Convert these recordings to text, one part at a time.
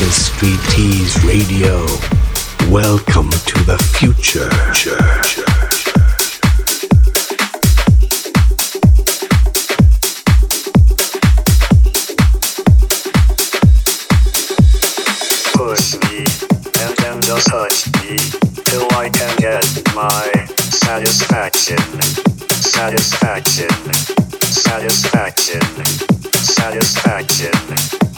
Is Street Tease Radio. Welcome to the future. Push me and then just touch me till I can get my satisfaction. Satisfaction. Satisfaction. Satisfaction.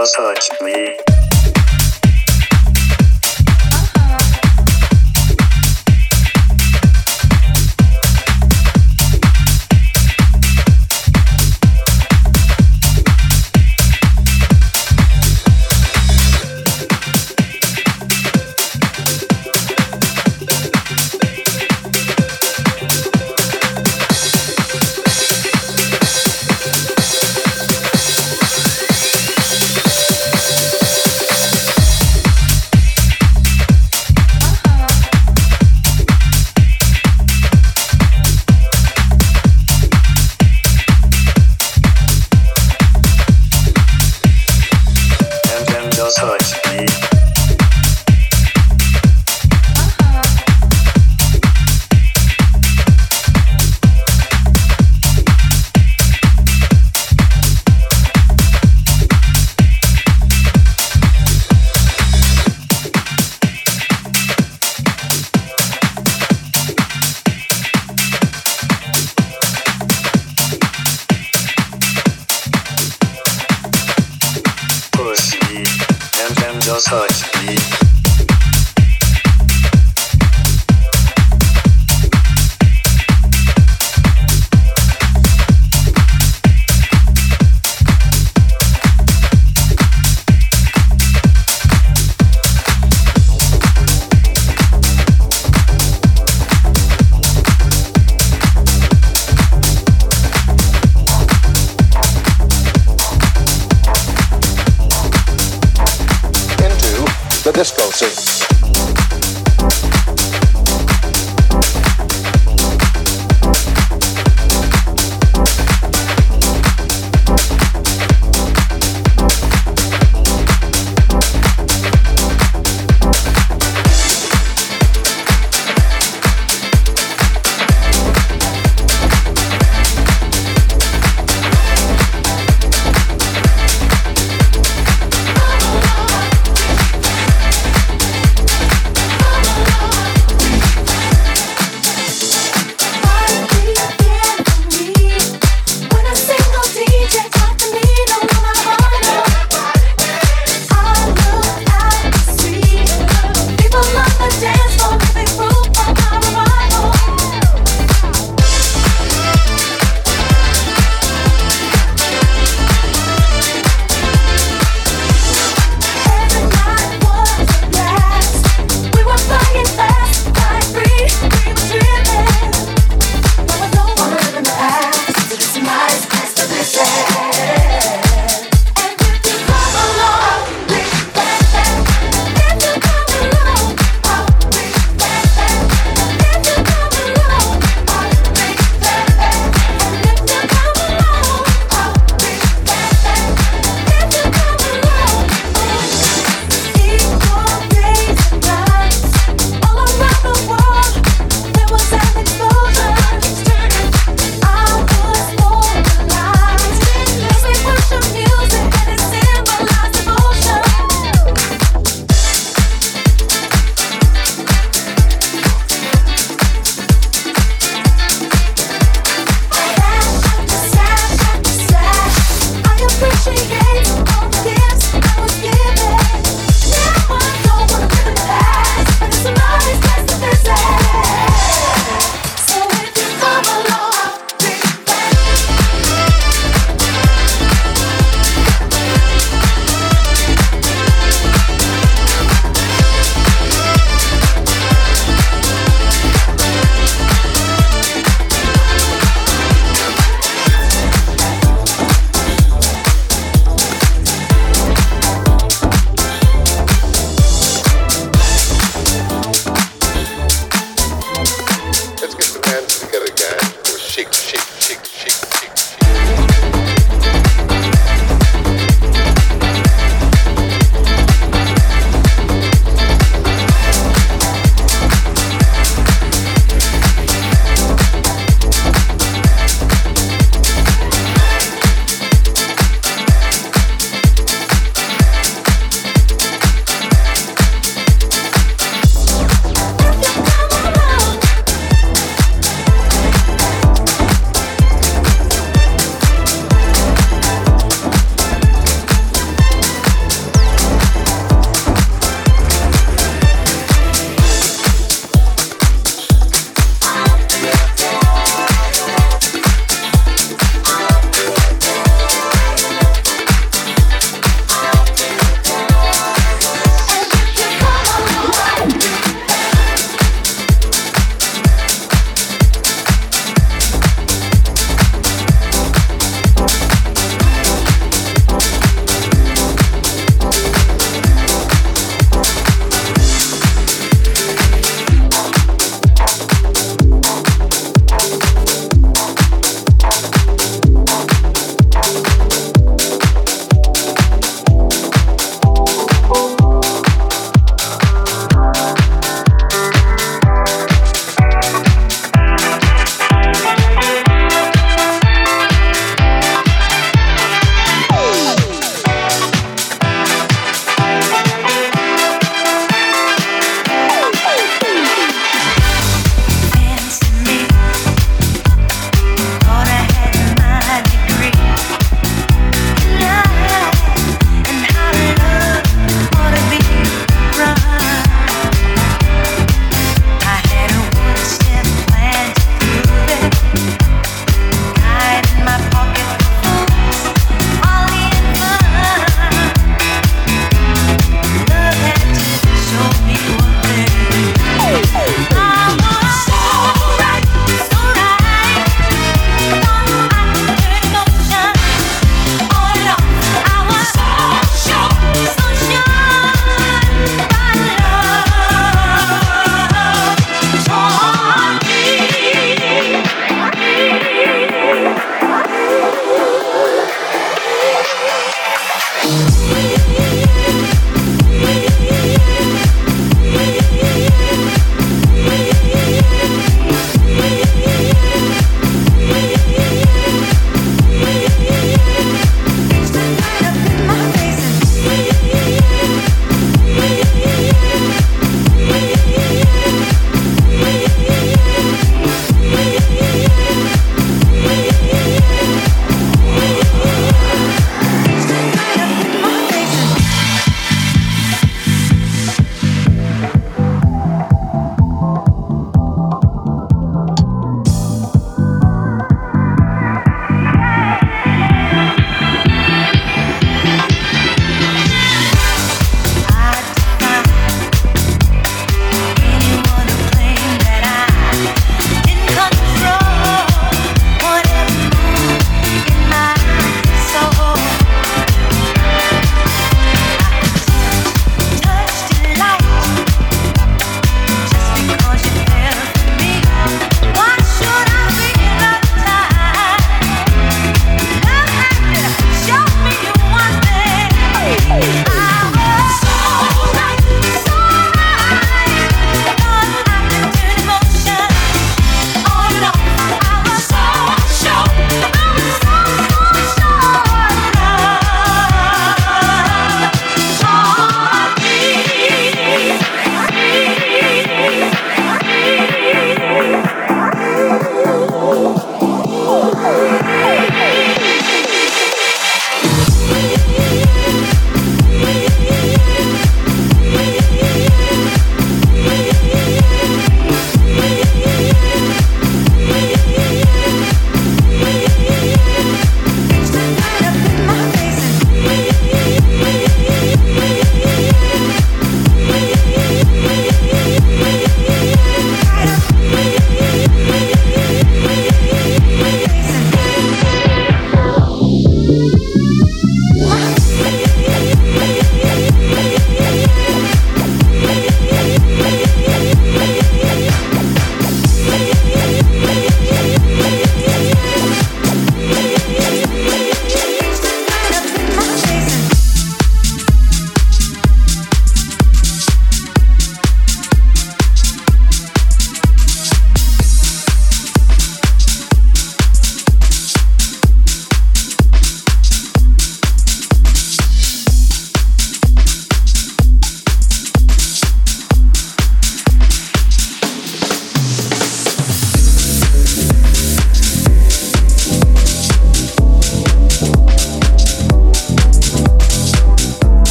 Just touch me.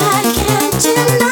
I can't deny